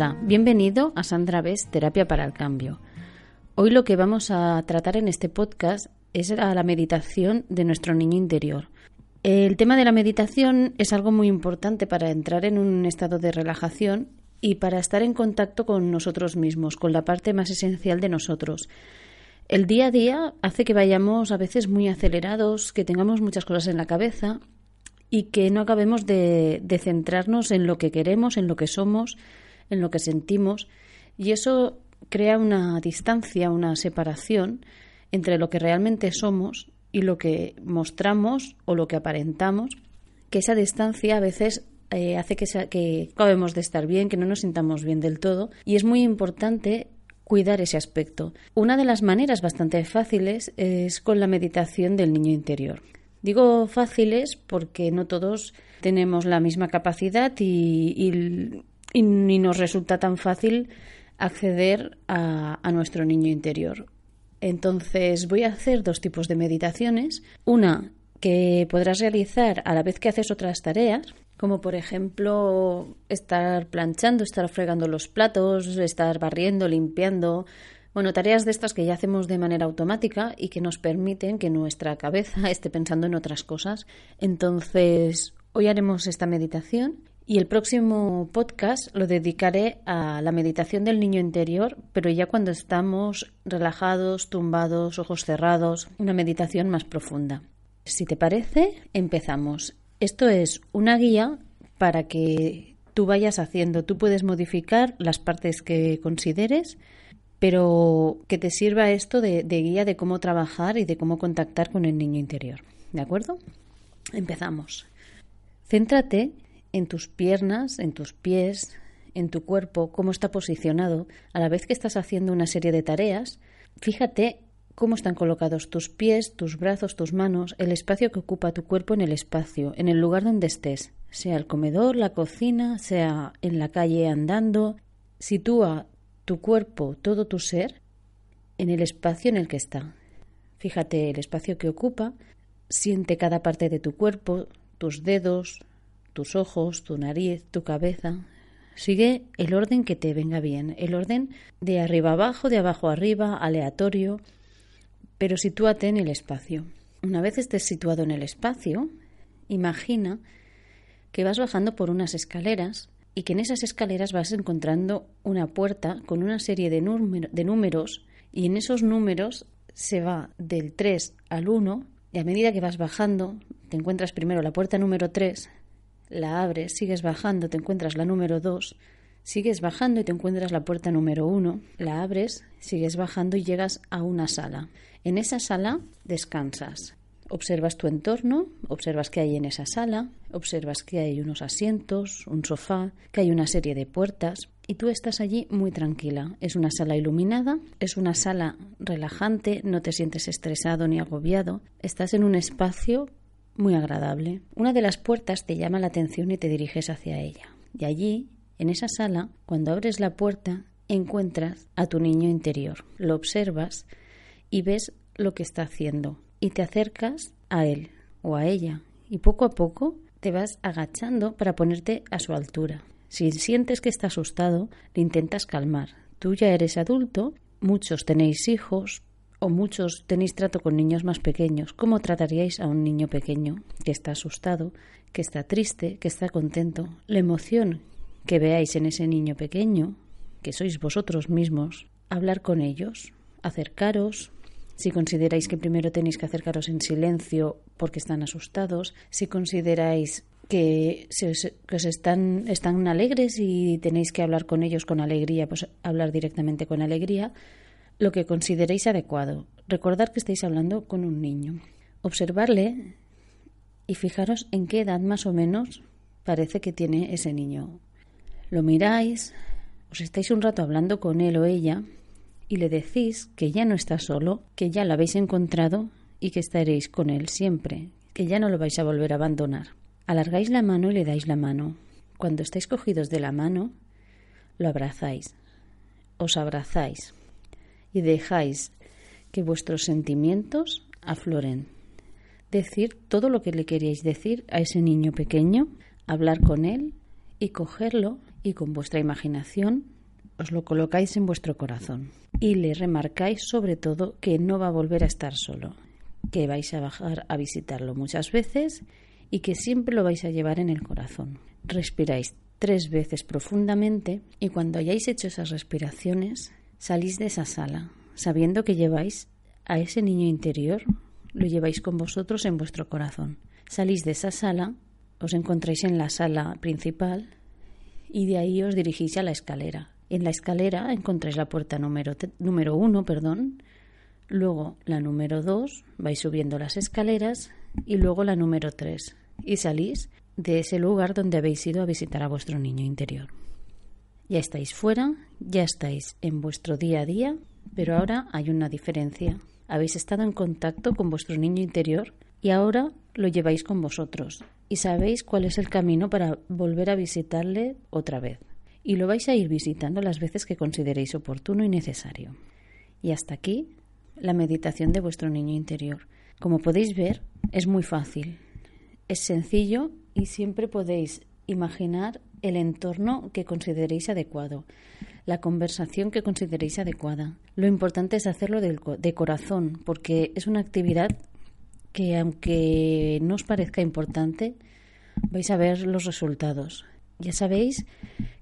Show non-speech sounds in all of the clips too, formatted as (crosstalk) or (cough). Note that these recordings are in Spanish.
Hola, bienvenido a Sandra Bes Terapia para el Cambio. Hoy lo que vamos a tratar en este podcast es la meditación de nuestro niño interior. El tema de la meditación es algo muy importante para entrar en un estado de relajación y para estar en contacto con nosotros mismos, con la parte más esencial de nosotros. El día a día hace que vayamos a veces muy acelerados, que tengamos muchas cosas en la cabeza y que no acabemos de centrarnos en lo que queremos, en lo que somos, en lo que sentimos. Y eso crea una distancia, una separación entre lo que realmente somos y lo que mostramos o lo que aparentamos, que esa distancia a veces eh, hace que, que acabemos de estar bien, que no nos sintamos bien del todo. Y es muy importante cuidar ese aspecto. Una de las maneras bastante fáciles es con la meditación del niño interior. Digo fáciles porque no todos tenemos la misma capacidad y, y, nos resulta tan fácil acceder a, a nuestro niño interior. Entonces voy a hacer dos tipos de meditaciones. Una que podrás realizar a la vez que haces otras tareas, como por ejemplo estar planchando, estar fregando los platos, estar barriendo, limpiando, bueno, tareas de estas que ya hacemos de manera automática y que nos permiten que nuestra cabeza (laughs) esté pensando en otras cosas. Entonces, hoy haremos esta meditación y el próximo podcast lo dedicaré a la meditación del niño interior, pero ya cuando estamos relajados, tumbados, ojos cerrados, una meditación más profunda. Si te parece, empezamos. Esto es una guía para que tú vayas haciendo. Tú puedes modificar las partes que consideres, pero que te sirva esto de, guía de cómo trabajar y de cómo contactar con el niño interior. ¿De acuerdo? Empezamos. Céntrate en tus piernas, en tus pies, en tu cuerpo, cómo está posicionado, a la vez que estás haciendo una serie de tareas, fíjate cómo están colocados tus pies, tus brazos, tus manos, el espacio que ocupa tu cuerpo en el espacio, en el lugar donde estés, sea el comedor, la cocina, sea en la calle andando. Sitúa tu cuerpo, todo tu ser, en el espacio en el que está. Fíjate el espacio que ocupa, siente cada parte de tu cuerpo, tus dedos, tus ojos, tu nariz, tu cabeza. Sigue el orden que te venga bien, el orden de arriba abajo, de abajo arriba, aleatorio pero sitúate en el espacio. Una vez estés situado en el espacio, imagina que vas bajando por unas escaleras y que en esas escaleras vas encontrando una puerta con una serie de, de números y en esos números se va del 3 al 1 y a medida que vas bajando te encuentras primero la puerta número 3, la abres, sigues bajando, te encuentras la número 2, sigues bajando y te encuentras la puerta número 1, la abres, sigues bajando y llegas a una sala. En esa sala descansas. Observas tu entorno, observas que hay en esa sala, observas que hay unos asientos, un sofá, que hay una serie de puertas y tú estás allí muy tranquila. Es una sala iluminada, es una sala relajante, no te sientes estresado ni agobiado, estás en un espacio muy agradable. Una de las puertas te llama la atención y te diriges hacia ella. Y allí, en esa sala, cuando abres la puerta, encuentras a tu niño interior. Lo observas y ves lo que está haciendo y te acercas a él o a ella y poco a poco te vas agachando para ponerte a su altura. Si sientes que está asustado, le intentas calmar. Tú ya eres adulto, muchos tenéis hijos o muchos tenéis trato con niños más pequeños. ¿Cómo trataríais a un niño pequeño que está asustado, que está triste, que está contento? La emoción que veáis en ese niño pequeño, que sois vosotros mismos, hablar con ellos, acercaros, si consideráis que primero tenéis que acercaros en silencio porque están asustados, si consideráis que, os, están, están alegres y tenéis que hablar con ellos con alegría, pues hablar directamente con alegría, lo que consideréis adecuado. Recordad que estáis hablando con un niño. Observarle y fijaros en qué edad más o menos parece que tiene ese niño. Lo miráis, os estáis un rato hablando con él o ella y le decís que ya no está solo, que ya lo habéis encontrado y que estaréis con él siempre, que ya no lo vais a volver a abandonar. Alargáis la mano y le dais la mano. Cuando estáis cogidos de la mano, lo abrazáis, os abrazáis y dejáis que vuestros sentimientos afloren. Decir todo lo que le queríais decir a ese niño pequeño, hablar con él y cogerlo y con vuestra imaginación os lo colocáis en vuestro corazón y le remarcáis sobre todo que no va a volver a estar solo, que vais a bajar a visitarlo muchas veces y que siempre lo vais a llevar en el corazón. Respiráis tres veces profundamente y cuando hayáis hecho esas respiraciones salís de esa sala sabiendo que lleváis a ese niño interior, lo lleváis con vosotros en vuestro corazón. Salís de esa sala, os encontráis en la sala principal y de ahí os dirigís a la escalera. En la escalera encontráis la puerta número, número uno, perdón, luego la número dos, vais subiendo las escaleras y luego la número tres y salís de ese lugar donde habéis ido a visitar a vuestro niño interior. Ya estáis fuera, ya estáis en vuestro día a día, pero ahora hay una diferencia. Habéis estado en contacto con vuestro niño interior y ahora lo lleváis con vosotros y sabéis cuál es el camino para volver a visitarle otra vez y lo vais a ir visitando las veces que consideréis oportuno y necesario. Y hasta aquí la meditación de vuestro niño interior. Como podéis ver, es muy fácil, es sencillo y siempre podéis imaginar el entorno que consideréis adecuado, la conversación que consideréis adecuada. Lo importante es hacerlo de, corazón, porque es una actividad que aunque no os parezca importante, vais a ver los resultados. Ya sabéis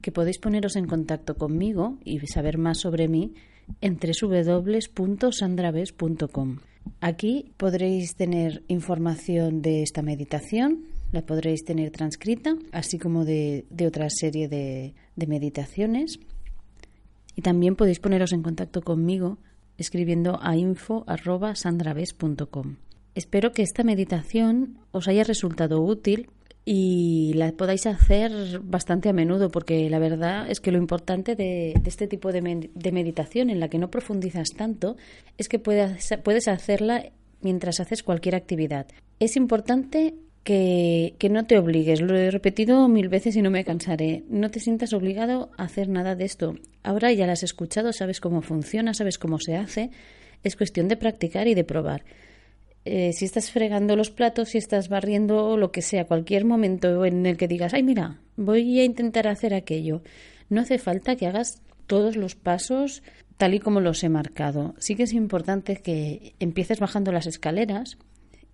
que podéis poneros en contacto conmigo y saber más sobre mí en www.sandraves.com. Aquí podréis tener información de esta meditación, la podréis tener transcrita, así como de, otra serie de, de meditaciones. Y también podéis poneros en contacto conmigo escribiendo a info.sandraves.com. Espero que esta meditación os haya resultado útil y la podáis hacer bastante a menudo porque la verdad es que lo importante de, este tipo de, meditación en la que no profundizas tanto es que puedes, puedes hacerla mientras haces cualquier actividad. Es importante que, no te obligues, lo he repetido mil veces y no me cansaré, no te sientas obligado a hacer nada de esto. Ahora ya la has escuchado, sabes cómo funciona, sabes cómo se hace, es cuestión de practicar y de probar. Eh, si estás fregando los platos, si estás barriendo lo que sea, cualquier momento en el que digas, ay, mira, voy a intentar hacer aquello, no hace falta que hagas todos los pasos tal y como los he marcado. Sí que es importante que empieces bajando las escaleras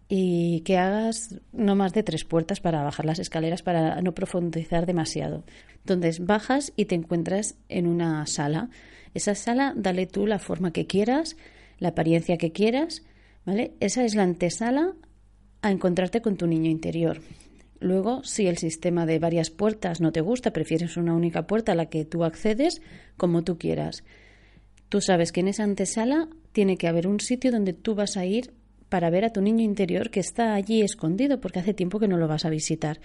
y que hagas no más de tres puertas para bajar las escaleras para no profundizar demasiado. Entonces bajas y te encuentras en una sala. Esa sala, dale tú la forma que quieras, la apariencia que quieras esa es la antesala a encontrarte con tu niño interior. Luego, si el sistema de varias puertas no te gusta, prefieres una única puerta a la que tú accedes como tú quieras. Tú sabes que en esa antesala tiene que haber un sitio donde tú vas a ir para ver a tu niño interior que está allí escondido porque hace tiempo que no lo vas a visitar.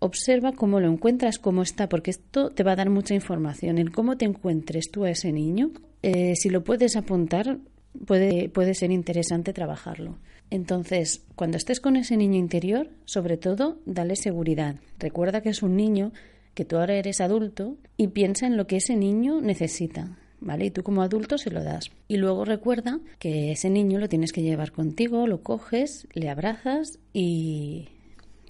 Observa cómo lo encuentras, cómo está, porque esto te va a dar mucha información en cómo te encuentres tú a ese niño. Eh, si lo puedes apuntar, puede, puede ser interesante trabajarlo. Entonces, cuando estés con ese niño interior, sobre todo, dale seguridad. Recuerda que es un niño, que tú ahora eres adulto y piensa en lo que ese niño necesita. ¿Vale? Y tú como adulto se lo das. Y luego recuerda que ese niño lo tienes que llevar contigo, lo coges, le abrazas y,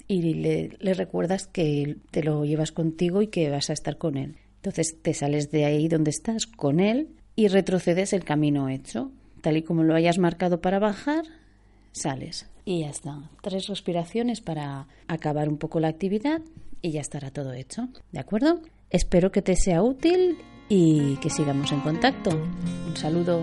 y le, le recuerdas que te lo llevas contigo y que vas a estar con él. Entonces te sales de ahí donde estás con él y retrocedes el camino hecho tal y como lo hayas marcado para bajar, sales. Y ya está. Tres respiraciones para acabar un poco la actividad y ya estará todo hecho. ¿De acuerdo? Espero que te sea útil y que sigamos en contacto. Un saludo.